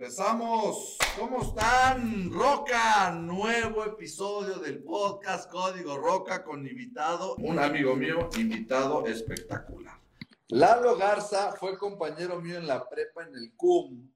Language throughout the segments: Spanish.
Empezamos. ¿Cómo están? Roca, nuevo episodio del podcast Código Roca con invitado, un amigo mío, invitado espectacular. Lalo Garza fue compañero mío en la prepa en el CUM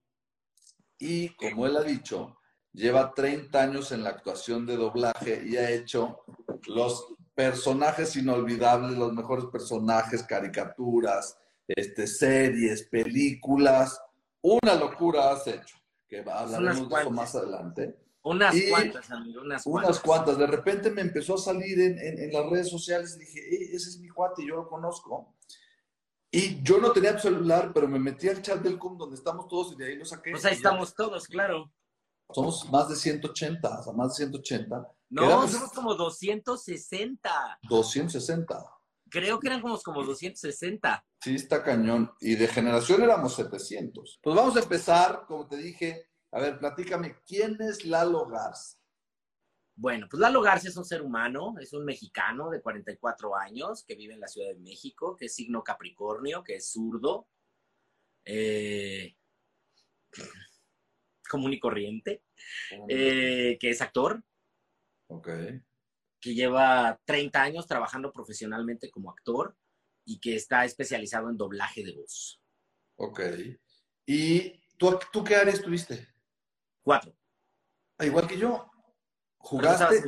y, como él ha dicho, lleva 30 años en la actuación de doblaje y ha hecho los personajes inolvidables, los mejores personajes, caricaturas, este, series, películas. Una locura has hecho que hablaremos de eso más adelante. Unas cuantas, amigo, unas cuantas. Unas cuantas. De repente me empezó a salir en, en, las redes sociales y dije, ese es mi cuate, yo lo conozco. Y yo no tenía celular, pero me metí al chat del CUM donde estamos todos y de ahí lo saqué. Pues ahí estamos todos, claro. Somos más de 180, o sea, más de 180. No, somos como 260. 260. Creo que eran como, como 260. Sí, está cañón. Y de generación éramos 700. Pues vamos a empezar, como te dije. A ver, platícame, ¿quién es Lalo Garza? Bueno, pues Lalo Garza es un ser humano, es un mexicano de 44 años que vive en la Ciudad de México, que es signo Capricornio, que es zurdo, eh, común y corriente, eh, que es actor. Ok que lleva 30 años trabajando profesionalmente como actor y que está especializado en doblaje de voz. Ok. ¿Y tú, tú qué área estuviste? Cuatro. Ah, igual que yo. ¿Jugaste?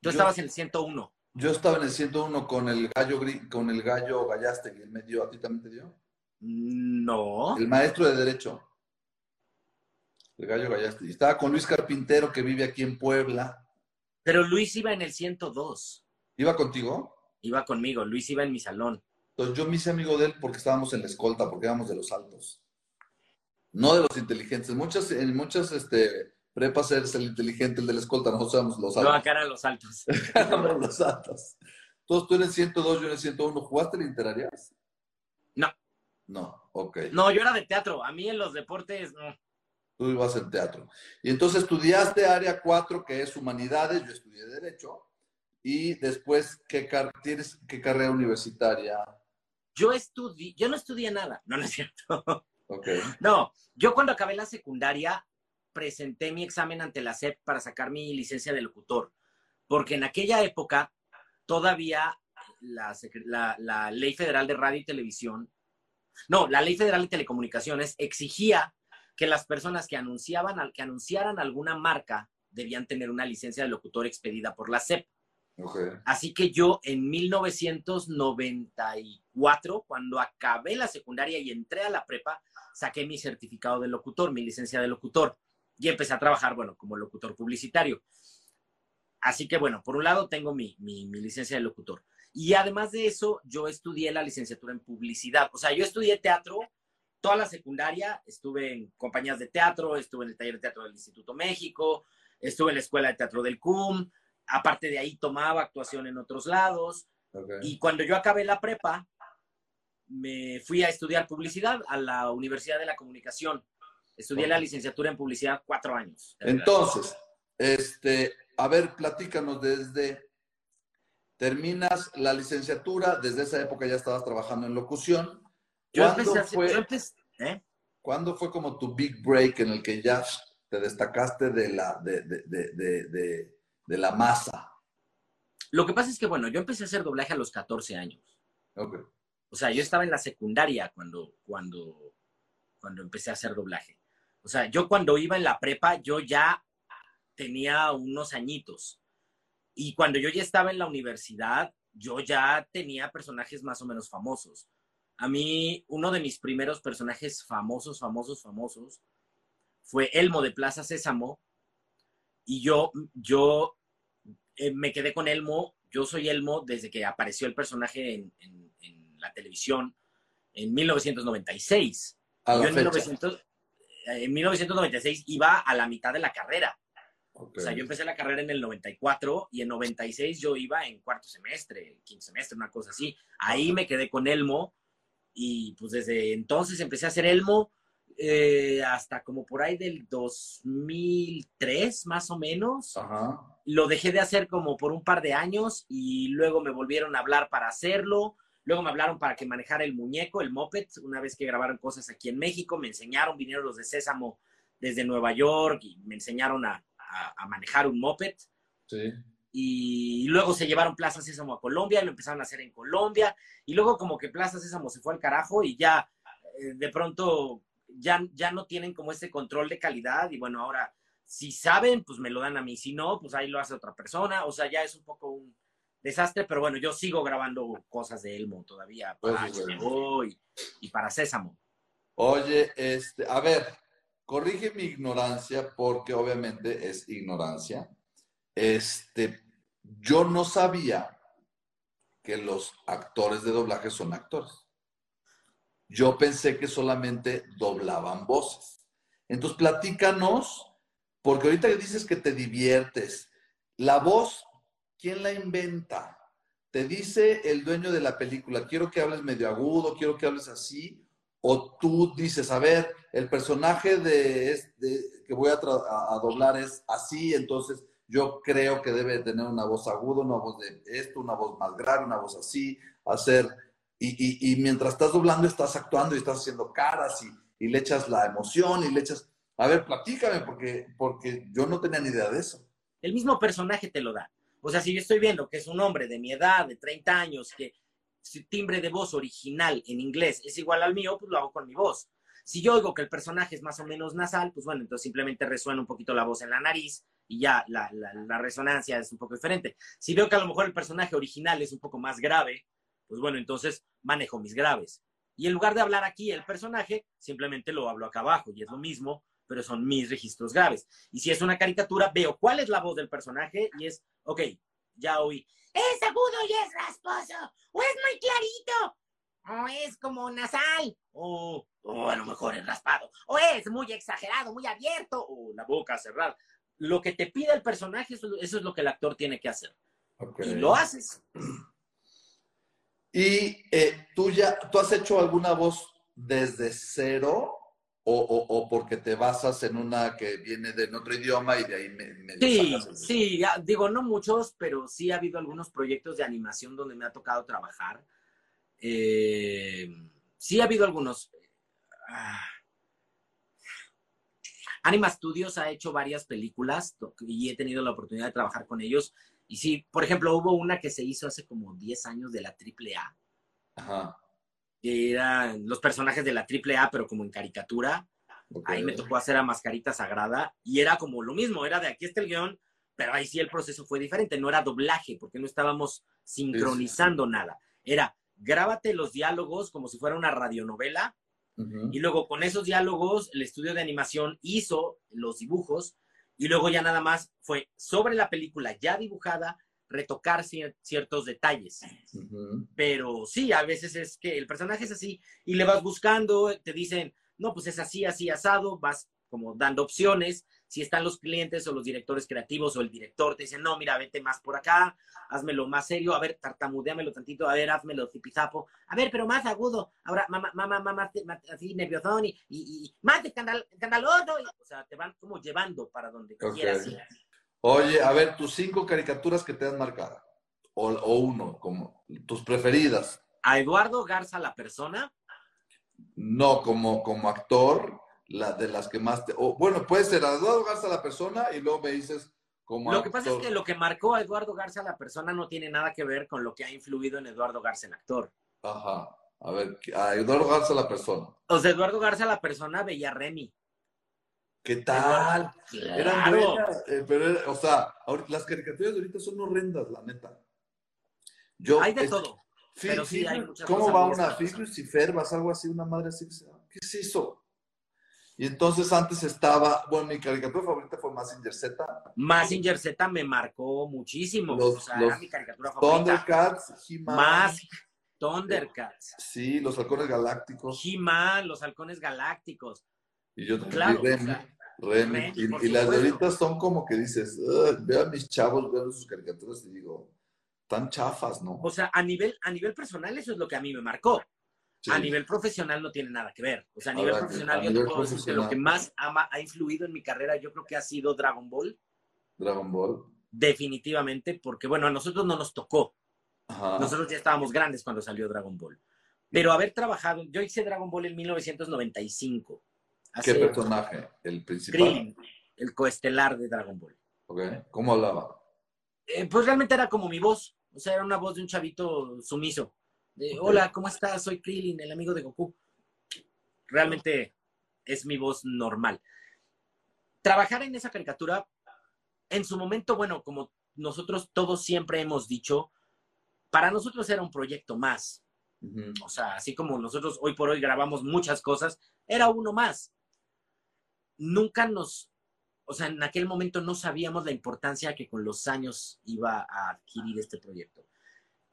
Tú estabas, en el 101. Yo estaba en el 101 con el gallo con el gallo Gallaste, que me dio, ¿a ti también te dio? No. El maestro de Derecho. El gallo Gallaste. Y estaba con Luis Carpintero, que vive aquí en Puebla. Pero Luis iba en el 102. ¿Iba contigo? Iba conmigo, Luis iba en mi salón. Entonces yo me hice amigo de él porque estábamos en la escolta, porque éramos de los altos. No de los inteligentes. Muchas, en muchas este, prepas eres el inteligente, el de la escolta, nosotros éramos los altos. No, acá eran los altos. éramos los altos. Entonces tú en el 102, yo en el 101. ¿Jugaste el Interarias? No. No, ok. No, yo era de teatro. A mí en los deportes, no tú ibas en teatro. Y entonces estudiaste área 4, que es humanidades, yo estudié derecho, y después, ¿qué, tienes, qué carrera universitaria? Yo estudié, yo no estudié nada, no, no es cierto. No, yo cuando acabé la secundaria presenté mi examen ante la SEP para sacar mi licencia de locutor, porque en aquella época todavía la, la Ley Federal de Radio y Televisión, no, la Ley Federal de Telecomunicaciones exigía que las personas que anunciaban, que anunciaran alguna marca debían tener una licencia de locutor expedida por la SEP. Así que yo en 1994, cuando acabé la secundaria y entré a la prepa, saqué mi certificado de locutor, mi licencia de locutor, y empecé a trabajar, bueno, como locutor publicitario. Así que, bueno, por un lado tengo mi, mi licencia de locutor. Y además de eso, yo estudié la licenciatura en publicidad. O sea, yo estudié teatro, toda la secundaria estuve en compañías de teatro, estuve en el taller de teatro del Instituto México, estuve en la escuela de teatro del CUM, aparte de ahí tomaba actuación en otros lados. Y cuando yo acabé la prepa, me fui a estudiar publicidad a la Universidad de la Comunicación. Estudié la licenciatura en publicidad cuatro años. Entonces, este, a ver, platícanos desde, terminas la licenciatura, desde esa época ya estabas trabajando en locución. ¿Cuándo fue, ¿eh? ¿Cuándo fue como tu big break en el que ya te destacaste de la, de, de, de, la masa? Lo que pasa es que, bueno, yo empecé a hacer doblaje a los 14 años. O sea, yo estaba en la secundaria cuando, cuando, cuando empecé a hacer doblaje. O sea, yo cuando iba en la prepa, yo ya tenía unos añitos. Y cuando yo ya estaba en la universidad, yo ya tenía personajes más o menos famosos. A mí, uno de mis primeros personajes famosos, famosos, famosos, fue Elmo de Plaza Sésamo. Y yo, yo eh, me quedé con Elmo. Yo soy Elmo desde que apareció el personaje en, la televisión en 1996. yo en, 1996 iba a la mitad de la carrera. O sea, yo empecé la carrera en el 94 y en 96 yo iba en cuarto semestre, quinto semestre, una cosa así. Ahí me quedé con Elmo y pues desde entonces empecé a hacer Elmo eh, hasta como por ahí del 2003 más o menos. Lo dejé de hacer como por un par de años y luego me volvieron a hablar para hacerlo. Luego me hablaron para que manejara el muñeco, el moped, una vez que grabaron cosas aquí en México, me enseñaron, vinieron los de Sésamo desde Nueva York y me enseñaron a, manejar un moped. Sí. Y luego se llevaron Plaza Sésamo a Colombia y lo empezaron a hacer en Colombia. Y luego como que Plaza Sésamo se fue al carajo y ya eh, de pronto ya, ya no tienen como ese control de calidad. Y bueno, ahora si saben, pues me lo dan a mí. Si no, pues ahí lo hace otra persona. O sea, ya es un poco un desastre, pero bueno, yo sigo grabando cosas de Elmo todavía para HBO y, para Sésamo. Oye, este, a ver, corrige mi ignorancia porque obviamente es ignorancia. Este, yo no sabía que los actores de doblaje son actores. Yo pensé que solamente doblaban voces. Entonces, platícanos, porque ahorita dices que te diviertes. La voz ¿quién la inventa? Te dice el dueño de la película, quiero que hables medio agudo, quiero que hables así, o tú dices, a ver, el personaje de, que voy a, doblar es así, entonces yo creo que debe tener una voz aguda, una voz de esto, una voz más grave, una voz así, hacer, y, mientras estás doblando estás actuando y estás haciendo caras y, y, le echas la emoción y le echas, a ver, platícame, porque, porque yo no tenía ni idea de eso. El mismo personaje te lo da. O sea, si yo estoy viendo que es un hombre de mi edad, de 30 años, que su timbre de voz original en inglés es igual al mío, pues lo hago con mi voz. Si yo oigo que el personaje es más o menos nasal, pues bueno, entonces simplemente resuena un poquito la voz en la nariz y ya la, resonancia es un poco diferente. Si veo que a lo mejor el personaje original es un poco más grave, pues bueno, entonces manejo mis graves. Y en lugar de hablar aquí el personaje, simplemente lo hablo acá abajo y es lo mismo, pero son mis registros graves. Y si es una caricatura, veo cuál es la voz del personaje y es ok, ya oí, es agudo y es rasposo, o es muy clarito, o es como nasal, o, a lo mejor es raspado, o es muy exagerado, muy abierto, o la boca cerrada. Lo que te pide el personaje, eso, es lo que el actor tiene que hacer. Y lo haces. ¿Y eh, tú ya, tú has hecho alguna voz desde cero o, porque te basas en una que viene de otro idioma y de ahí me... sí, sí, digo, no muchos, pero sí ha habido algunos proyectos de animación donde me ha tocado trabajar. Eh, sí ha habido algunos. Ah, Anima Studios ha hecho varias películas y he tenido la oportunidad de trabajar con ellos. Y sí, por ejemplo, hubo una que se hizo hace como 10 años de la AAA. Ajá que eran los personajes de la AAA, pero como en caricatura. Ahí me tocó hacer a Mascarita Sagrada y era como lo mismo, era de aquí está el guion, pero ahí sí el proceso fue diferente, no era doblaje, porque no estábamos sincronizando nada. Era, grábate los diálogos como si fuera una radionovela y luego con esos diálogos el estudio de animación hizo los dibujos y luego ya nada más fue sobre la película ya dibujada, retocar ciertos detalles. Pero sí, a veces es que el personaje es así y le vas buscando, te dicen, no, pues es así, así, asado, vas como dando opciones. Si están los clientes o los directores creativos o el director, te dicen, no, mira, vete más por acá, házmelo más serio, a ver, tartamudeamelo tantito, a ver, házmelo zipizapo, a ver, pero más agudo, ahora, mamá, mamá, mamá, así nerviosón y, y, más escandaloso, o sea, te van como llevando para donde quieras ir. Oye, a ver, tus cinco caricaturas que te han marcado. O, uno, como tus preferidas. ¿A Eduardo Garza la persona? No, como, como actor, la de las que más te. bueno, puede ser a Eduardo Garza la persona y luego me dices como. Lo que pasa es que lo que marcó a Eduardo Garza la persona no tiene nada que ver con lo que ha influido en Eduardo Garza el actor. Ajá. A ver, a Eduardo Garza la persona. O sea, Eduardo Garza la persona veía Remy. ¿Qué tal? Eran buenas, eh, pero, o sea, las caricaturas de ahorita son horrendas, la neta. Yo, hay de todo. pero sí hay muchas ¿Cómo va una Figus y Fervas, algo así, una madre así? ¿Qué es eso? Y entonces antes estaba, bueno, mi caricatura favorita fue Massinger Z. Massinger Z me marcó muchísimo. o sea, era mi caricatura favorita. Thundercats, He-Man. Mask, Thundercats. Sí, los halcones galácticos. He-Man, los halcones galácticos. Y yo claro, Remy, y, las de ahorita son como que dices, veo a mis chavos, veo sus caricaturas y digo, tan chafas, ¿no? O sea, a nivel, a nivel personal eso es lo que a mí me marcó. A nivel profesional no tiene nada que ver. O sea, a nivel profesional yo te puedo decir que lo que más ha influido en mi carrera yo creo que ha sido Dragon Ball. Dragon Ball. Definitivamente, porque bueno, a nosotros no nos tocó. Nosotros ya estábamos grandes cuando salió Dragon Ball. Pero haber trabajado, yo hice Dragon Ball en 1995 ¿Qué personaje? ¿El principal? el coestelar de Dragon Ball. Okay. ¿Cómo hablaba? Eh, pues realmente era como mi voz. O sea, era una voz de un chavito sumiso. De, hola, ¿cómo estás? Soy Krillin, el amigo de Goku. Realmente es mi voz normal. Trabajar en esa caricatura, en su momento, bueno, como nosotros todos siempre hemos dicho, para nosotros era un proyecto más. O sea, así como nosotros hoy por hoy grabamos muchas cosas, era uno más. Nunca nos, o sea, en aquel momento no sabíamos la importancia que con los años iba a adquirir este proyecto.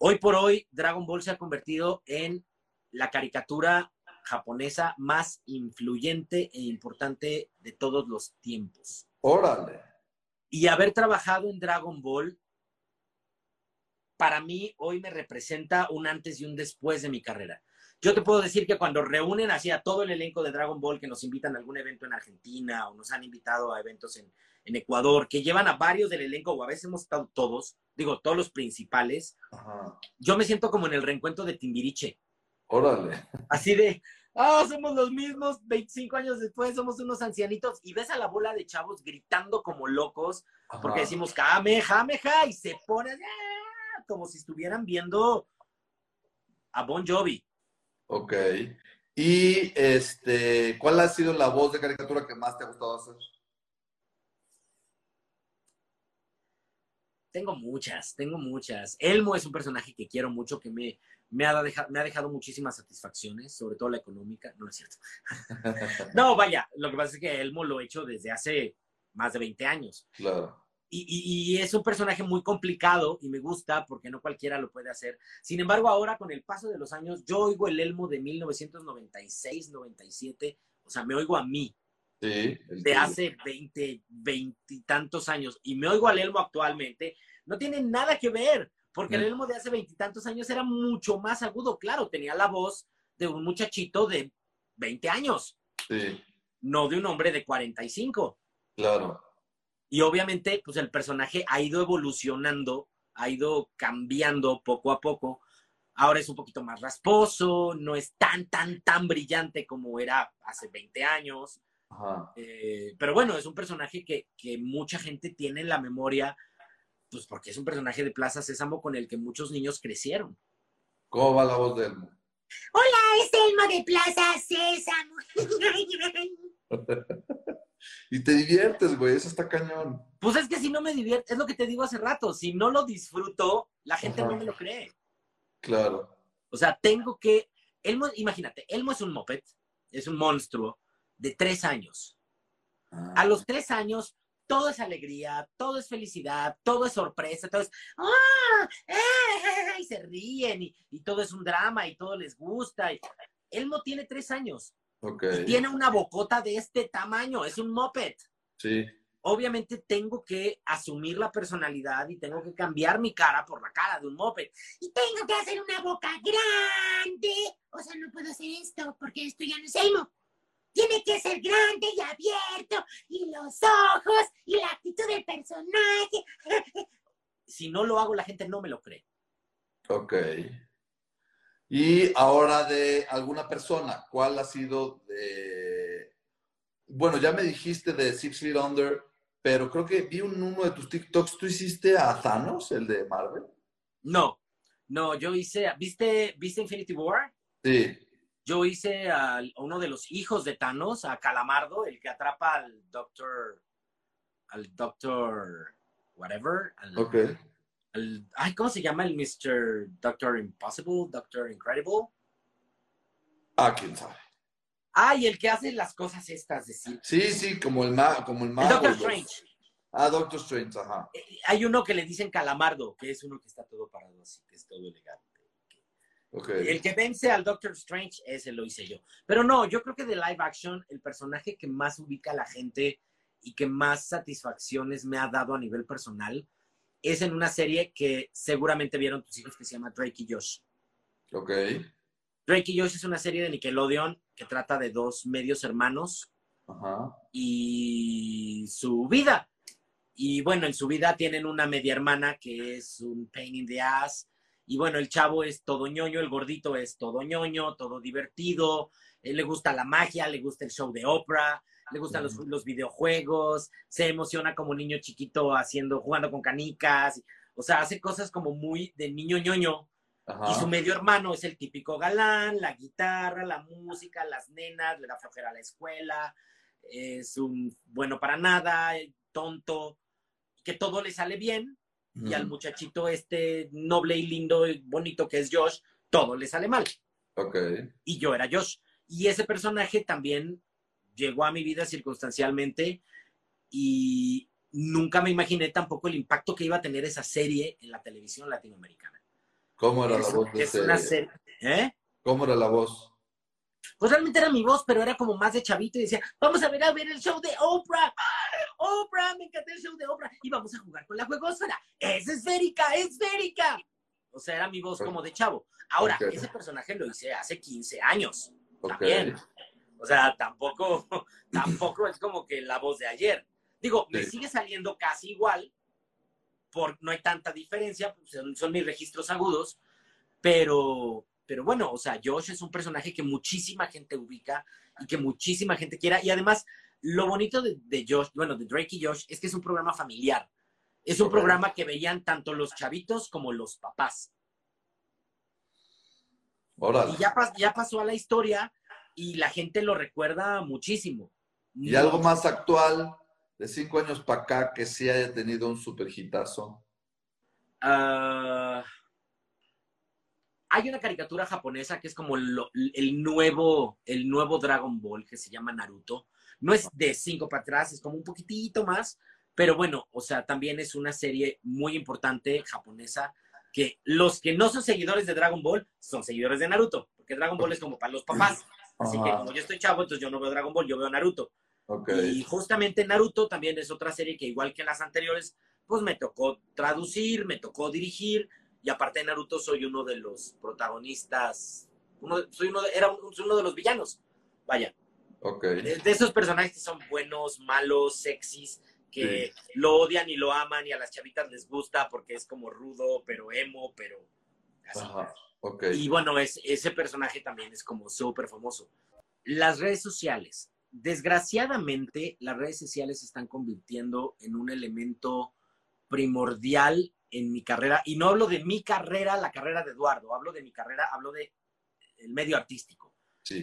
Hoy por hoy, Dragon Ball se ha convertido en la caricatura japonesa más influyente e importante de todos los tiempos. Órale. Y haber trabajado en Dragon Ball para mí hoy me representa un antes y un después de mi carrera. Yo te puedo decir que cuando reúnen así a todo el elenco de Dragon Ball que nos invitan a algún evento en Argentina o nos han invitado a eventos en, Ecuador, que llevan a varios del elenco o a veces hemos estado todos, digo, todos los principales, yo me siento como en el reencuentro de Timbiriche. Órale. Así de, ah, somos los mismos, 25 años después somos unos ancianitos y ves a la bola de chavos gritando como locos porque decimos, jame, jame, ja, y se ponen, como si estuvieran viendo a Bon Jovi. Ok. Y este, ¿cuál ha sido la voz de caricatura que más te ha gustado hacer? Tengo muchas, tengo muchas. Elmo es un personaje que quiero mucho, que me, me, ha, dejado, me ha dejado muchísimas satisfacciones, sobre todo la económica. No es cierto. no, vaya, lo que pasa es que Elmo lo he hecho desde hace más de 20 años. Claro. Y, es un personaje muy complicado y me gusta porque no cualquiera lo puede hacer. Sin embargo, ahora con el paso de los años, yo oigo el Elmo de 1996, 97, o sea, me oigo a mí. De hace 20, 20 y tantos años. Y me oigo al Elmo actualmente. No tiene nada que ver, porque el. Elmo de hace veintitantos años era mucho más agudo. Claro, tenía la voz de un muchachito de 20 años. Sí. No de un hombre de 45. Claro. Y obviamente, pues el personaje ha ido evolucionando, ha ido cambiando poco a poco. Ahora es un poquito más rasposo, no es tan, tan, tan brillante como era hace 20 años. Eh, pero bueno, es un personaje que, que, mucha gente tiene en la memoria, pues porque es un personaje de Plaza Sésamo con el que muchos niños crecieron. ¿Cómo va la voz de Elmo? Hola, es Elmo de Plaza Sésamo. Y te diviertes, güey, eso está cañón. Pues es que si no me divierte, es lo que te digo hace rato, si no lo disfruto, la gente no me lo cree. Claro. O sea, tengo que, Elmo, imagínate, Elmo es un moped, es un monstruo de tres años. A ah. los tres años, todo es alegría, todo es felicidad, todo es sorpresa, todo es, ¡ah! y se ríen y, y, todo es un drama y todo les gusta. Y... Elmo tiene tres años tiene una bocota de este tamaño, es un moped. Sí. Obviamente tengo que asumir la personalidad y tengo que cambiar mi cara por la cara de un moped. Y tengo que hacer una boca grande. O sea, no puedo hacer esto porque esto ya no es Elmo. Tiene que ser grande y abierto, y los ojos, y la actitud del personaje. si no lo hago, la gente no me lo cree. Ok. Y ahora de alguna persona, ¿cuál ha sido de... Bueno, ya me dijiste de Six Feet Under, pero creo que vi un, uno de tus TikToks. ¿Tú hiciste a Thanos, el de Marvel? No, no, yo hice, ¿viste, ¿viste Infinity War? Sí. Yo hice a uno de los hijos de Thanos, a Calamardo, el que atrapa al Doctor, al Doctor, whatever. ok ay, ¿cómo se llama el Mr. Doctor Impossible, Doctor Incredible? Ah, quién sabe. Ah, y el que hace las cosas estas, decir. Sí, sí, como el mago, como el mago. Doctor Strange. Ah, Doctor Strange, ajá. Eh, hay uno que le dicen Calamardo, que es uno que está todo parado así, que es todo elegante. Okay. El que vence al Doctor Strange, ese lo hice yo. Pero no, yo creo que de live action, el personaje que más ubica a la gente y que más satisfacciones me ha dado a nivel personal es en una serie que seguramente vieron tus hijos que se llama Drake y Josh. Ok. Drake y Josh es una serie de Nickelodeon que trata de dos medios hermanos y su vida. Y bueno, en su vida tienen una media hermana que es un pain in the ass Y bueno, el chavo es todo ñoño, el gordito es todo ñoño, todo divertido, le gusta la magia, le gusta el show de Oprah, le gustan los, los, videojuegos, se emociona como niño chiquito haciendo, jugando con canicas, o sea, hace cosas como muy de niño ñoño. Y su medio hermano es el típico galán, la guitarra, la música, las nenas, le da flojera a la escuela, es un bueno para nada, tonto, que todo le sale bien, y al muchachito este noble y lindo y bonito que es Josh, todo le sale mal. Ok. Y yo era Josh. Y ese personaje también llegó a mi vida circunstancialmente y nunca me imaginé tampoco el impacto que iba a tener esa serie en la televisión latinoamericana. ¿Cómo era la voz de ese... ¿Eh? ¿Cómo era la voz? Pues realmente era mi voz, pero era como más de chavito y decía, vamos a ver a ver el show de Oprah. Oprah, me encanta el show de Oprah. Y vamos a jugar con la juegosfera. Es esférica, esférica. O sea, era mi voz como de chavo. Ahora, ese personaje lo hice hace 15 años. También. O sea, tampoco, tampoco es como que la voz de ayer. Digo, me sigue saliendo casi igual, por, no hay tanta diferencia, pues, son, son mis registros agudos, pero, pero bueno, o sea, Josh es un personaje que muchísima gente ubica y que muchísima gente quiera. Y además, lo bonito de, Josh, bueno, de Drake y Josh, es que es un programa familiar. Es un programa que veían tanto los chavitos como los papás. Y ya, ya pasó a la historia y la gente lo recuerda muchísimo. Y algo más actual, de cinco años para acá, que sí haya tenido un super hitazo. Ah, hay una caricatura japonesa que es como el, nuevo, el nuevo Dragon Ball que se llama Naruto. No es de cinco para atrás, es como un poquitito más, pero bueno, o sea, también es una serie muy importante japonesa que los que no son seguidores de Dragon Ball son seguidores de Naruto, porque Dragon Ball es como para los papás. Así que como yo estoy chavo, entonces yo no veo Dragon Ball, yo veo Naruto. Y justamente Naruto también es otra serie que igual que las anteriores, pues me tocó traducir, me tocó dirigir, y aparte de Naruto soy uno de los protagonistas, uno, soy uno de, era uno de los villanos, vaya. Okay. De, esos personajes que son buenos, malos, sexys, que lo odian y lo aman y a las chavitas les gusta porque es como rudo, pero emo, pero así. Y bueno, es, ese personaje también es como súper famoso. Las redes sociales. Desgraciadamente, las redes sociales se están convirtiendo en un elemento primordial en mi carrera, y no hablo de mi carrera, la carrera de Eduardo, hablo de mi carrera, hablo de el medio artístico.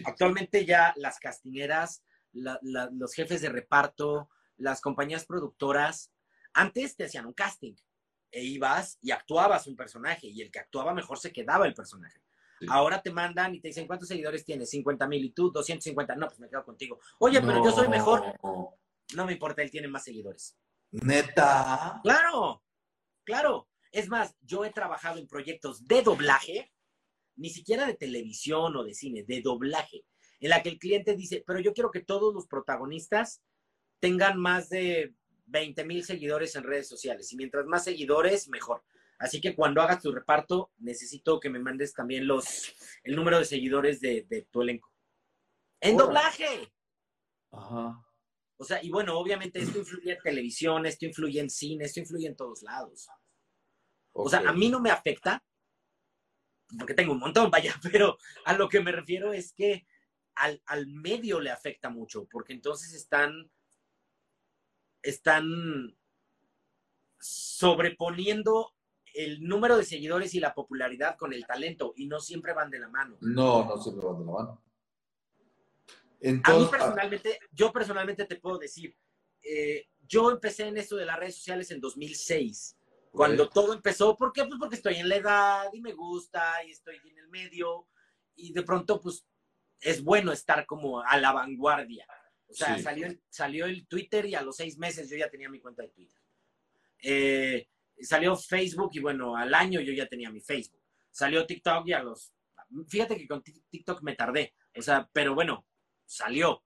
Actualmente ya las castineras, los jefes de reparto, las compañías productoras, antes te hacían un casting e ibas y actuabas un personaje y el que actuaba mejor se quedaba el personaje. Ahora te mandan y te dicen, ¿cuántos seguidores tienes? 50 mil y tú 250. No, pues me quedo contigo. Oye, pero yo soy mejor. No me importa, él tiene más seguidores. Neta. Claro, claro. Es más, yo he trabajado en proyectos de doblaje, ni siquiera de televisión o de cine, de doblaje, en la que el cliente dice, pero yo quiero que todos los protagonistas tengan más de 20 mil seguidores en redes sociales. Y mientras más seguidores, mejor. Así que cuando hagas tu reparto, necesito que me mandes también los, el número de seguidores de, tu elenco. ¡En doblaje! Ajá. O sea, y bueno, obviamente esto influye en televisión, esto influye en cine, esto influye en todos lados. O sea, a mí no me afecta, porque tengo un montón, vaya, pero a lo que me refiero es que al, al medio le afecta mucho, porque entonces están están sobreponiendo el número de seguidores y la popularidad con el talento y no siempre van de la mano. No, no siempre van de la mano. a mí personalmente, yo personalmente te puedo decir, eh, yo empecé en esto de las redes sociales en 2006, cuando todo empezó. ¿Por qué? Pues porque estoy en la edad y me gusta y estoy en el medio y de pronto pues es bueno estar como a la vanguardia. O sea, salió, el, salió el Twitter y a los seis meses yo ya tenía mi cuenta de Twitter. Eh, salió Facebook y bueno, al año yo ya tenía mi Facebook. Salió TikTok y a los... Fíjate que con TikTok me tardé. O sea, pero bueno, salió.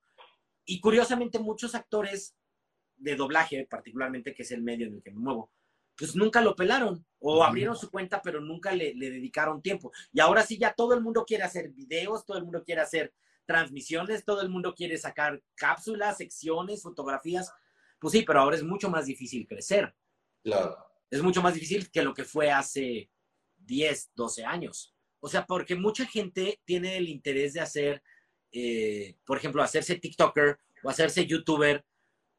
Y curiosamente muchos actores de doblaje, particularmente, que es el medio en el que me muevo, pues nunca lo pelaron o abrieron su cuenta, pero nunca le, le, dedicaron tiempo. Y ahora sí, ya todo el mundo quiere hacer videos, todo el mundo quiere hacer transmisiones, todo el mundo quiere sacar cápsulas, secciones, fotografías. Pues sí, pero ahora es mucho más difícil crecer. Claro. Es mucho más difícil que lo que fue hace 10, 12 años. O sea, porque mucha gente tiene el interés de hacer, eh, por ejemplo, hacerse TikToker o hacerse YouTuber.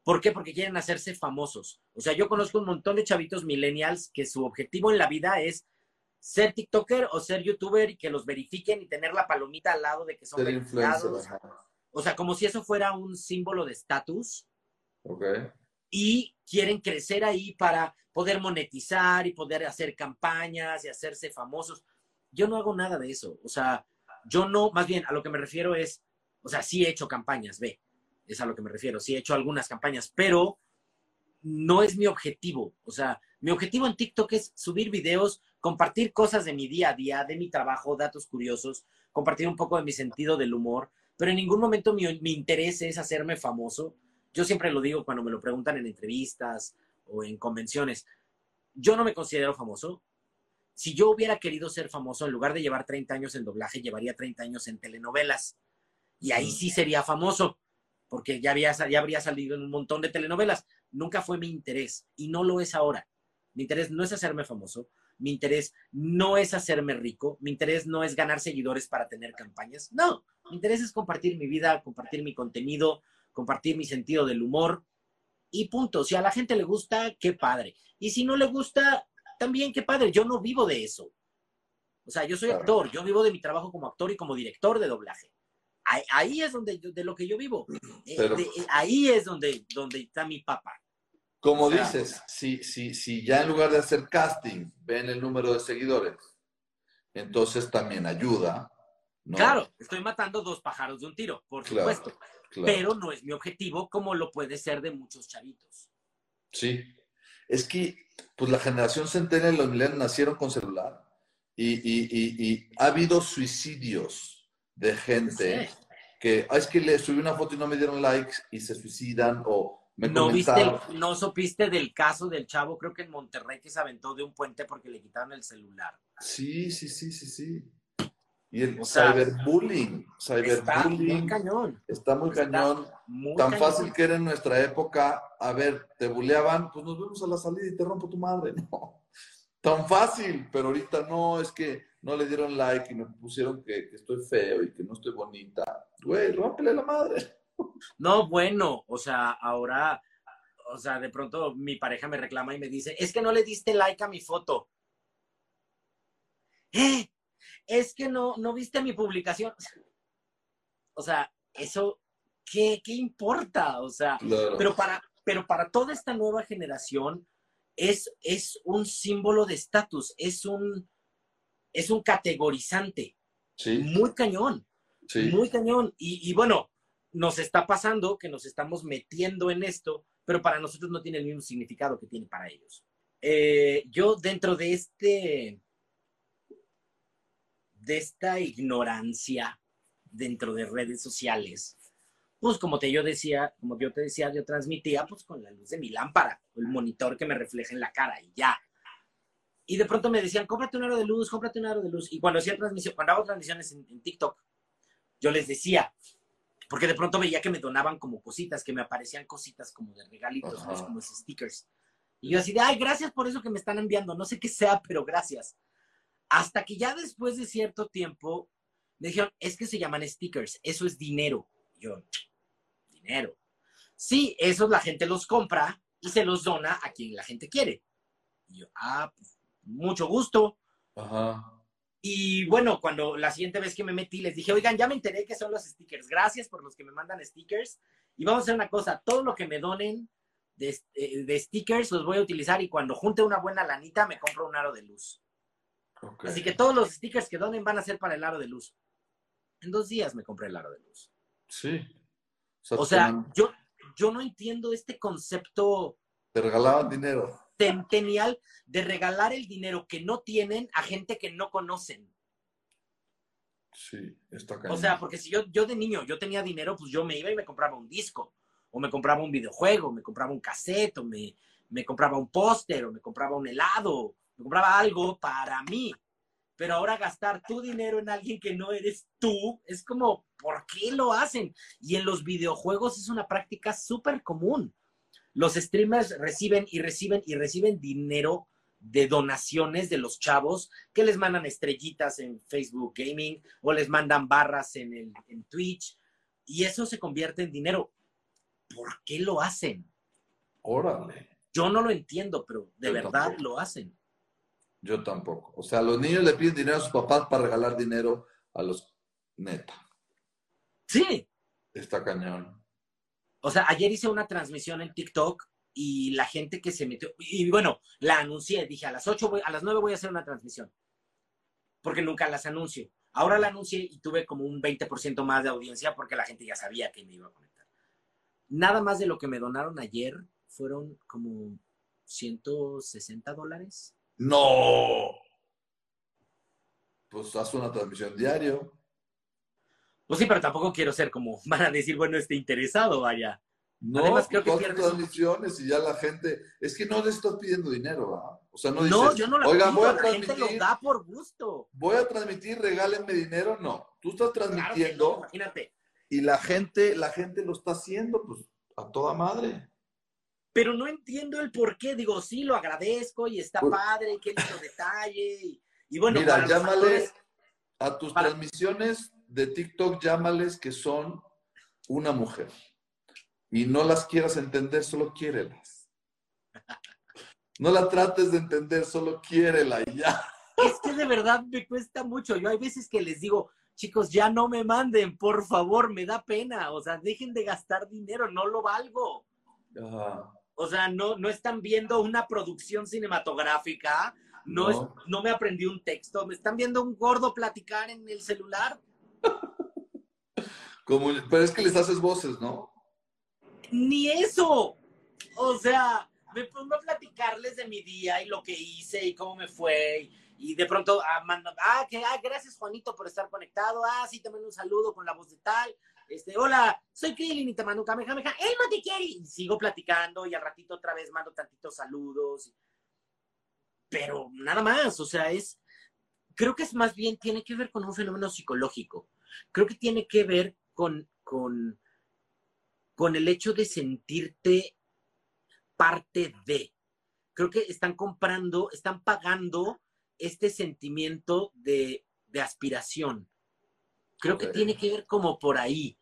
¿Por qué? Porque quieren hacerse famosos. O sea, yo conozco un montón de chavitos millennials que su objetivo en la vida es ser TikToker o ser YouTuber y que los verifiquen y tener la palomita al lado de que son verificados. O sea, como si eso fuera un símbolo de estatus. Ok. Y quieren crecer ahí para poder monetizar y poder hacer campañas y hacerse famosos. Yo no hago nada de eso. O sea, yo no, más bien a lo que me refiero es, o sea, sí he hecho campañas, ve, es a lo que me refiero, sí he hecho algunas campañas, pero no es mi objetivo. O sea, mi objetivo en TikTok es subir videos, compartir cosas de mi día a día, de mi trabajo, datos curiosos, compartir un poco de mi sentido del humor, pero en ningún momento mi, mi interés es hacerme famoso. Yo siempre lo digo cuando me lo preguntan en entrevistas o en convenciones. Yo no me considero famoso. Si yo hubiera querido ser famoso, en lugar de llevar 30 años en doblaje, llevaría 30 años en telenovelas. Y ahí sí sería famoso, porque ya, había, ya habría salido en un montón de telenovelas. Nunca fue mi interés y no lo es ahora. Mi interés no es hacerme famoso, mi interés no es hacerme rico, mi interés no es ganar seguidores para tener campañas. No, mi interés es compartir mi vida, compartir mi contenido, compartir mi sentido del humor y punto. Si a la gente le gusta, qué padre. Y si no le gusta, también qué padre. Yo no vivo de eso. O sea, yo soy actor, yo vivo de mi trabajo como actor y como director de doblaje. Ahí, es donde de lo que yo vivo. Eh, eh, ahí es donde, donde está mi papá. Como dices, si, si, si ya en lugar de hacer casting ven el número de seguidores, entonces también ayuda. Claro, estoy matando dos pájaros de un tiro, por supuesto. Pero no es mi objetivo como lo puede ser de muchos chavitos. Sí. Es que, pues la generación centennial y los millennials nacieron con celular. Y, y, y, y, ha habido suicidios de gente que, ah, es que le subí una foto y no me dieron likes y se suicidan o ¿No, viste ¿No supiste del caso del chavo, creo que en Monterrey, que se aventó de un puente porque le quitaron el celular? Sí, sí, sí, sí, sí. Y el cyberbullying, cyberbullying. Está muy cañón. Está muy cañón. Tan fácil que era en nuestra época, a ver, te buleaban, pues nos vemos a la salida y te rompo tu madre. No. Tan fácil, pero ahorita no, es que no le dieron like y me pusieron que, que estoy feo y que no estoy bonita. Güey, rómpele la madre. No, bueno, o sea, ahora, o sea, de pronto mi pareja me reclama y me dice, es que no le diste like a mi foto. ¿Eh? Es que no, no viste mi publicación. O sea, eso, ¿qué, qué importa? O sea, pero, para, pero para toda esta nueva generación es, es un símbolo de estatus, es un, es un categorizante. Sí. Muy cañón. Sí. Muy cañón. Y, y bueno, nos está pasando que nos estamos metiendo en esto, pero para nosotros no tiene el mismo significado que tiene para ellos. Eh, yo dentro de este, de esta ignorancia dentro de redes sociales, pues como te yo decía, como yo te decía, yo transmitía pues con la luz de mi lámpara, el monitor que me refleja en la cara y ya. Y de pronto me decían, cómprate un aro de luz, cómprate un aro de luz. Y cuando hacía transmisión, cuando hago transmisiones en TikTok, yo les decía, porque de pronto veía que me donaban como cositas, que me aparecían cositas como de regalitos, como esos stickers. Y yo así de, ay, gracias por eso que me están enviando, no sé qué sea, pero gracias. Hasta que ya después de cierto tiempo me dijeron, es que se llaman stickers, eso es dinero. yo, dinero. Sí, esos la gente los compra y se los dona a quien la gente quiere. Y yo, ah, pues, mucho gusto. Ajá. Y bueno, cuando la siguiente vez que me metí, les dije, oigan, ya me enteré que son los stickers. Gracias por los que me mandan stickers. Y vamos a hacer una cosa, todo lo que me donen de, eh, stickers los voy a utilizar y cuando junte una buena lanita me compro un aro de luz. Así que todos los stickers que donen van a ser para el aro de luz. En dos días me compré el aro de luz. Sí. O sea, yo, yo no entiendo este concepto. Te regalaban dinero centenial de regalar el dinero que no tienen a gente que no conocen. Sí, está O sea, porque si yo, yo de niño, yo tenía dinero, pues yo me iba y me compraba un disco, o me compraba un videojuego, me compraba un cassette, o me, me compraba un póster, o me compraba un helado, me compraba algo para mí. Pero ahora gastar tu dinero en alguien que no eres tú, es como, ¿por qué lo hacen? Y en los videojuegos es una práctica súper común los streamers reciben y reciben y reciben dinero de donaciones de los chavos que les mandan estrellitas en Facebook Gaming o les mandan barras en, el, en Twitch y eso se convierte en dinero. ¿Por qué lo hacen? Órale. Yo no lo entiendo, pero de verdad lo hacen. Yo tampoco. O sea, los niños le piden dinero a sus papás para regalar dinero a los neta. Sí. Está cañón. O sea, ayer hice una transmisión en TikTok y la gente que se metió, y bueno, la anuncié, dije a las 8, a las 9 voy a hacer una transmisión, porque nunca las anuncio. Ahora la anuncié y tuve como un 20% más de audiencia porque la gente ya sabía que me iba a conectar. Nada más de lo que me donaron ayer fueron como 160 dólares. No. Pues haz una transmisión diario. Pues sí, pero tampoco quiero ser como, van a decir, bueno, esté interesado, vaya. No, Además, creo que transmisiones y ya la gente, es que no le estás pidiendo dinero, ¿verdad? O sea, no dices, no, yo no la Oigan, voy a la gente lo da por gusto. Voy a transmitir, regálenme dinero, no. Tú estás transmitiendo. imagínate. Y la gente, la gente lo está haciendo, pues, a toda madre. Pero no entiendo el por qué. Digo, sí, lo agradezco y está padre, qué lindo detalle. Y, bueno, mira, llámale a tus transmisiones de TikTok, llámales que son una mujer y no las quieras entender, solo quiérelas. No la trates de entender, solo quiérela y ya. Es que de verdad me cuesta mucho. Yo hay veces que les digo, chicos, ya no me manden, por favor, me da pena. O sea, dejen de gastar dinero, no lo valgo. O sea, no, no están viendo una producción cinematográfica, no, no. me aprendí un texto, me están viendo un gordo platicar en el celular. Como, pero es que les haces voces, ¿no? ni eso. O sea, me pongo a platicarles de mi día y lo que hice y cómo me fue. Y, de pronto ah, ah, que, ah, gracias Juanito por estar conectado. Ah, sí, te mando un saludo con la voz de tal. Este, hola, soy Krillin y te mando un kamehameha. ¡El no te quiere! Y sigo platicando y al ratito otra vez mando tantitos saludos. Pero nada más, o sea, es, creo que es más bien, tiene que ver con un fenómeno psicológico. Creo que tiene que ver con, con con el hecho de sentirte parte de. Creo que están comprando, están pagando este sentimiento de, aspiración. Creo que tiene que ver como por ahí.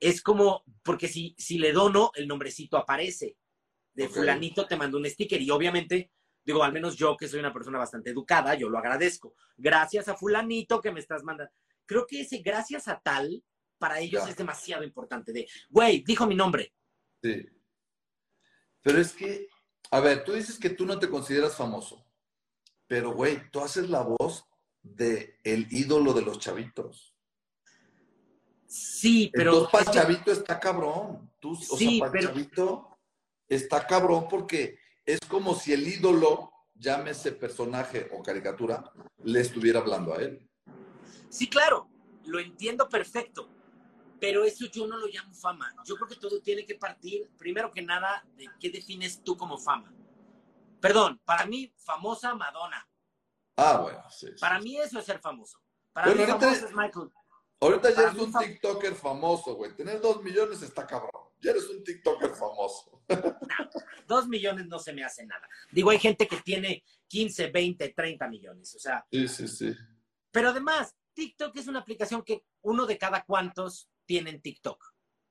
Es como, porque si, si le dono, el nombrecito aparece. De fulanito te mando un sticker y obviamente, digo, al menos yo que soy una persona bastante educada, yo lo agradezco. Gracias a fulanito que me estás mandando. Creo que ese gracias a tal para ellos es demasiado importante. De, güey, dijo mi nombre. Sí. Pero es que, a ver, tú dices que tú no te consideras famoso, pero güey, tú haces la voz de el ídolo de los chavitos. Sí, pero. Entonces, para chavito está cabrón. Tú, o sea, para chavito está cabrón porque es como si el ídolo, llámese personaje o caricatura, le estuviera hablando a él. Sí, claro, lo entiendo perfecto pero eso yo no lo llamo fama. Yo creo que todo tiene que partir, primero que nada, de qué defines tú como fama. Perdón, para mí, famosa Madonna. Ah, bueno, sí. Para mí eso es ser famoso. Para mí famoso es Michael. Ahorita ya eres un TikToker famoso, güey. Tener dos millones está cabrón. Ya eres un TikToker famoso. dos millones no se me hace nada. Digo, hay gente que tiene 15, 20, 30 millones. O sea. Sí, sí, sí. Pero además, TikTok es una aplicación que uno de cada cuantos tienen TikTok?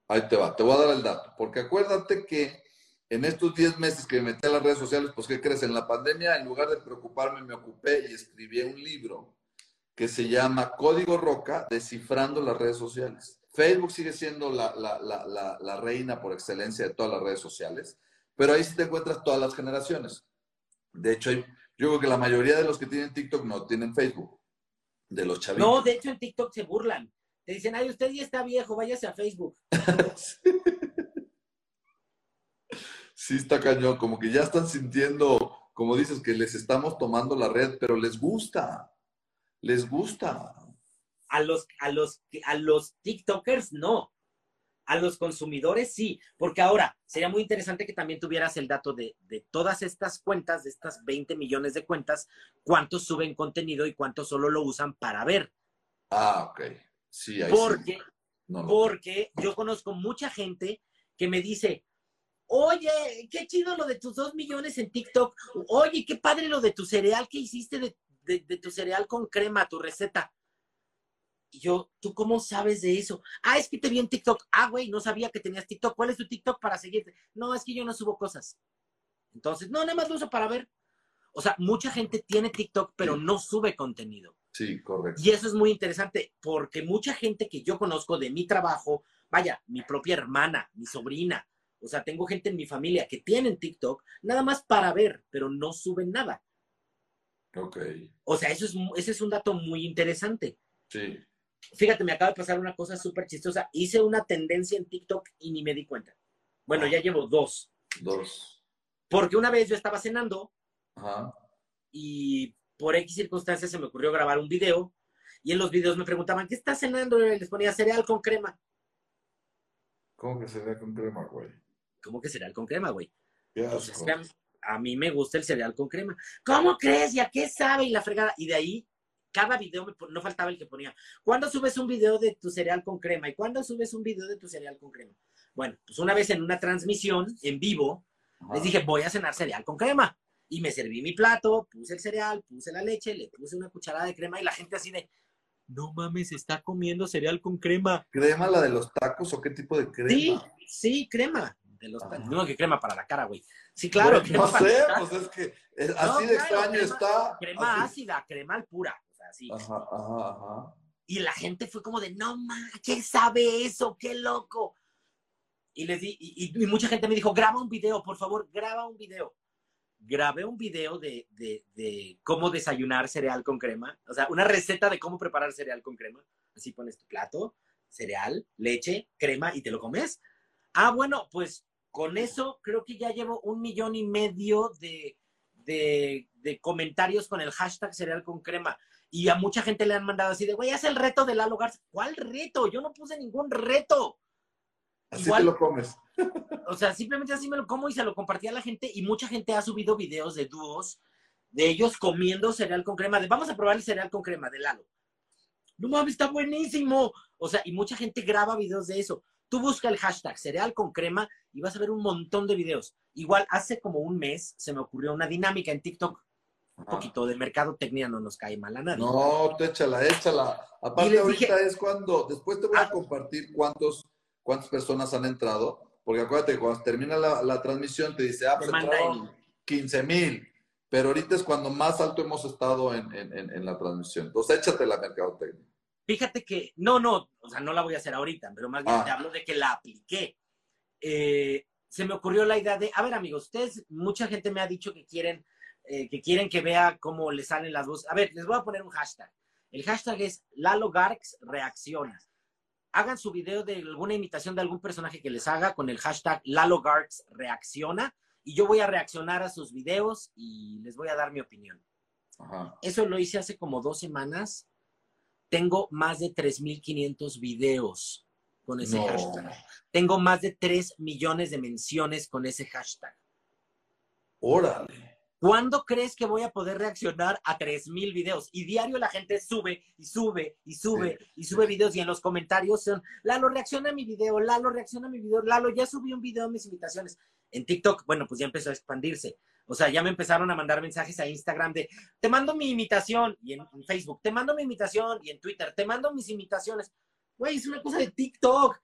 Ahí te va, te voy a dar el dato, porque acuérdate que en estos 10 meses que me metí a las redes sociales, pues ¿qué crees? En la pandemia, en lugar de preocuparme, me ocupé y escribí un libro que se llama Código Roca, descifrando las redes sociales. Facebook sigue siendo la, la, la, la, reina por excelencia de todas las redes sociales, pero ahí sí te encuentras todas las generaciones. De hecho, yo creo que la mayoría de los que tienen TikTok no tienen Facebook, de los chavitos. No, de hecho en TikTok se burlan. Te dicen, ay, usted ya está viejo, váyase a Facebook. sí, está cañón, como que ya están sintiendo, como dices, que les estamos tomando la red, pero les gusta, les gusta. A los, a los, a los TikTokers no. A los consumidores sí, porque ahora sería muy interesante que también tuvieras el dato de, de, todas estas cuentas, de estas 20 millones de cuentas, cuántos suben contenido y cuántos solo lo usan para ver. Ah, ok porque, porque yo conozco mucha gente que me dice, Oye, qué chido lo de tus dos millones en TikTok. Oye, qué padre lo de tu cereal que hiciste de, de tu cereal con crema, tu receta. Y yo, ¿tú cómo sabes de eso? Ah, es que te vi en TikTok. Ah, güey, no sabía que tenías TikTok. ¿Cuál es tu TikTok para seguirte? No, es que yo no subo cosas. Entonces, no, nada más lo uso para ver. O sea, mucha gente tiene TikTok, pero no sube contenido. Sí, correcto. Y eso es muy interesante, porque mucha gente que yo conozco de mi trabajo, vaya, mi propia hermana, mi sobrina, o sea, tengo gente en mi familia que tienen TikTok, nada más para ver, pero no suben nada. Ok. O sea, eso es, ese es un dato muy interesante. Sí. Fíjate, me acaba de pasar una cosa súper chistosa. Hice una tendencia en TikTok y ni me di cuenta. Bueno, ah. ya llevo dos. Dos. Porque una vez yo estaba cenando y por X circunstancias se me ocurrió grabar un video y en los videos me preguntaban, ¿qué estás cenando? Y les ponía cereal con crema. ¿Cómo que cereal con crema, güey? ¿Cómo que cereal con crema, güey? Pues a, mí me gusta el cereal con crema. ¿Cómo crees? ¿Y a qué sabe? Y la fregada. Y de ahí cada video no faltaba el que ponía, ¿cuándo subes un video de tu cereal con crema? ¿Y cuándo subes un video de tu cereal con crema? Bueno, pues una vez en una transmisión en vivo, les dije, voy a cenar cereal con crema. Y me serví mi plato, puse el cereal, puse la leche, le puse una cucharada de crema y la gente así de, no mames, está comiendo cereal con crema. ¿Crema la de los tacos o qué tipo de crema? Sí, sí, crema. De los tacos. No, que crema para la cara, güey. Sí, claro. no sé, pues es que así de extraño está. Crema ácida, crema pura. Ajá, ajá, ajá. Y la gente fue como de, no ma, ¿qué sabe eso? ¡Qué loco! Y les di, y, mucha gente me dijo, graba un video, por favor, graba un video. Grabé un video de, de, cómo desayunar cereal con crema, o sea, una receta de cómo preparar cereal con crema. Así pones tu plato, cereal, leche, crema y te lo comes. Ah, bueno, pues con eso creo que ya llevo un millón y medio de, de, de comentarios con el hashtag cereal con crema. Y a mucha gente le han mandado así de, güey, haz el reto de Lalo Garza. ¿Cuál reto? Yo no puse ningún reto. Así te lo comes. O sea, simplemente así me lo como y se lo compartí a la gente. Y mucha gente ha subido videos de dúos de ellos comiendo cereal con crema. De, vamos a probar el cereal con crema de Lalo. No mames, está buenísimo. O sea, y mucha gente graba videos de eso. Tú busca el hashtag cereal con crema y vas a ver un montón de videos. Igual, hace como un mes se me ocurrió una dinámica en TikTok un poquito de mercadotecnia no nos cae mal a nadie. No, te échala, échala. Aparte, ahorita es cuando, después te voy a ah. compartir cuántos, cuántas personas han entrado, porque acuérdate que cuando termina la, transmisión te dice, ah, pues entraron 15 mil, pero ahorita es cuando más alto hemos estado en, la transmisión. Entonces, échate la mercadotecnia. Fíjate que, no, no, o sea, no la voy a hacer ahorita, pero más bien ah. te hablo de que la apliqué. Eh, se me ocurrió la idea de, a ver amigos, ustedes, mucha gente me ha dicho que quieren eh, que quieren que vea cómo le salen las voces. A ver, les voy a poner un hashtag. El hashtag es Lalo Garx reacciona. Hagan su video de alguna imitación de algún personaje que les haga con el hashtag Lalo Garx reacciona y yo voy a reaccionar a sus videos y les voy a dar mi opinión. Eso lo hice hace como dos semanas. Tengo más de 3.500 videos con ese hashtag. Tengo más de 3 millones de menciones con ese hashtag. Órale. ¿Cuándo crees que voy a poder reaccionar a 3.000 videos? Y diario la gente sube y sube y sube y sube videos y en los comentarios son, Lalo, reacciona a mi video, Lalo, reacciona a mi video, Lalo, ya subí un video de mis invitaciones. En TikTok, bueno, pues ya empezó a expandirse. O sea, ya me empezaron a mandar mensajes a Instagram de, te mando mi imitación, y en, Facebook, te mando mi imitación, y en Twitter, te mando mis imitaciones. Güey, es una cosa de TikTok.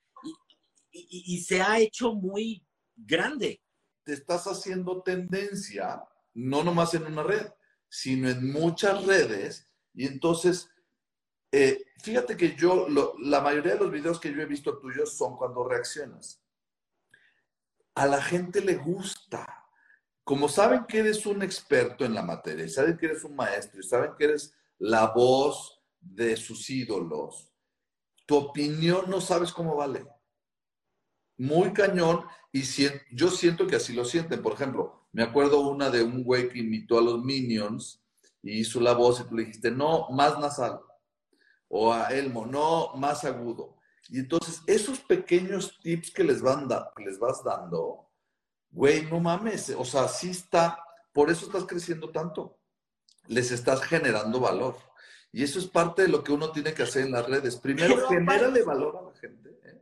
y se ha hecho muy grande. Te estás haciendo tendencia no nomás en una red, sino en muchas redes. Y entonces, eh, fíjate que yo, la mayoría de los videos que yo he visto tuyos son cuando reaccionas. A la gente le gusta. Como saben que eres un experto en la materia, saben que eres un maestro, y saben que eres la voz de sus ídolos, tu opinión no sabes cómo vale. Muy cañón, y yo siento que así lo sienten. Por ejemplo, me acuerdo una de un güey que imitó a los Minions y hizo la voz y tú le dijiste, no, más nasal. O a Elmo, no, más agudo. Y entonces, esos pequeños tips que les, van que les vas dando, güey, no mames, o sea, sí está, por eso estás creciendo tanto. Les estás generando valor. Y eso es parte de lo que uno tiene que hacer en las redes. Primero, genérale valor a la gente. ¿eh?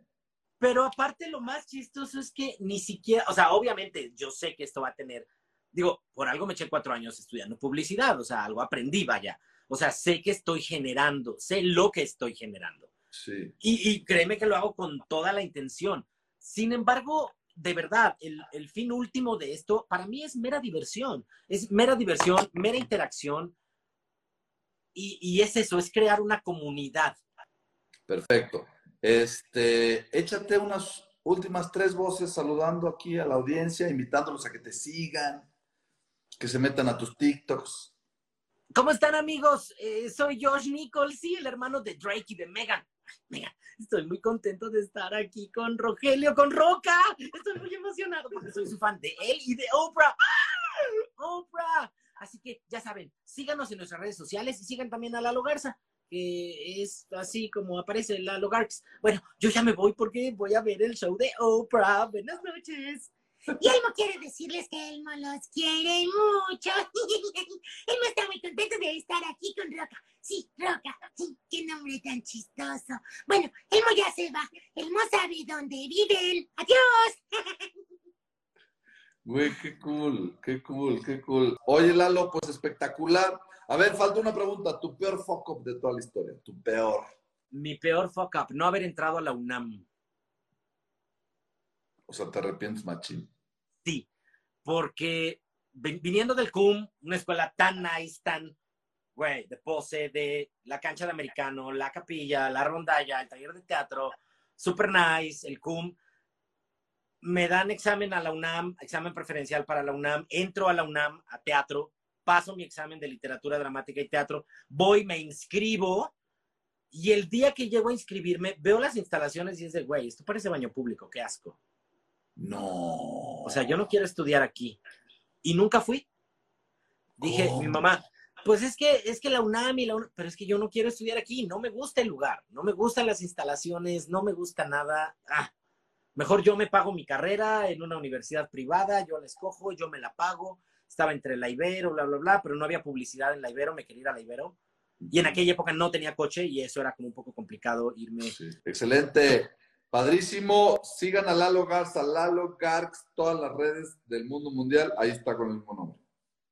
Pero aparte lo más chistoso es que ni siquiera, o sea, obviamente yo sé que esto va a tener, digo, por algo me eché cuatro años estudiando publicidad, o sea, algo aprendí, vaya. O sea, sé que estoy generando, sé lo que estoy generando. Sí. Y, créeme que lo hago con toda la intención. Sin embargo, de verdad, el, fin último de esto para mí es mera diversión. Es mera diversión, mera interacción. Y, y es eso, es crear una comunidad. Perfecto. Este, échate unas últimas tres voces saludando aquí a la audiencia, invitándolos a que te sigan, que se metan a tus TikToks. ¿Cómo están amigos? Eh, soy Josh Nichols, sí, el hermano de Drake y de Megan. Megan, estoy muy contento de estar aquí con Rogelio, con Roca. Estoy muy emocionado porque soy su fan de él y de Oprah. ¡Ah! Oprah. Así que ya saben, síganos en nuestras redes sociales y sigan también a Lalo Garza, que es así como aparece Lalo Garx. Bueno, yo ya me voy porque voy a ver el show de Oprah. Buenas noches. Y Elmo quiere decirles que Elmo los quiere mucho. Elmo está muy contento de estar aquí con Roca. Sí, Roca. Sí, qué nombre tan chistoso. Bueno, Elmo ya se va. Elmo sabe dónde vive él. Adiós. Güey, qué cool, qué cool, qué cool. Oye, Lalo, pues espectacular. A ver, falta una pregunta. Tu peor fuck up de toda la historia. Tu peor. Mi peor fuck up, no haber entrado a la UNAM. O sea, ¿te arrepientes, machín? Sí, porque viniendo del CUM, una escuela tan nice, tan, güey, de pose, de la cancha de americano, la capilla, la rondalla, el taller de teatro, super nice, el CUM, me dan examen a la UNAM, examen preferencial para la UNAM, entro a la UNAM a teatro, paso mi examen de literatura dramática y teatro, voy, me inscribo, y el día que llego a inscribirme, veo las instalaciones y es de, güey, esto parece baño público, qué asco. No. O sea, yo no quiero estudiar aquí. Y nunca fui. Dije, mi mamá, pues es que, es que la UNAM y la UNAM, pero es que yo no quiero estudiar aquí, no me gusta el lugar, no me gustan las instalaciones, no me gusta nada. Ah, mejor yo me pago mi carrera en una universidad privada, yo la escojo, yo me la pago. Estaba entre la Ibero, bla, bla, bla, pero no había publicidad en la Ibero, me quería ir a la Ibero. Y en aquella época no tenía coche y eso era como un poco complicado irme. Excelente. Padrísimo. Sigan a Lalo Garza, Lalo Garx, todas las redes del mundo mundial. Ahí está con el mismo nombre.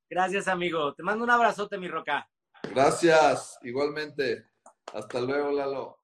Gracias, amigo. Te mando un abrazote, mi roca. Gracias. Igualmente. Hasta luego, Lalo.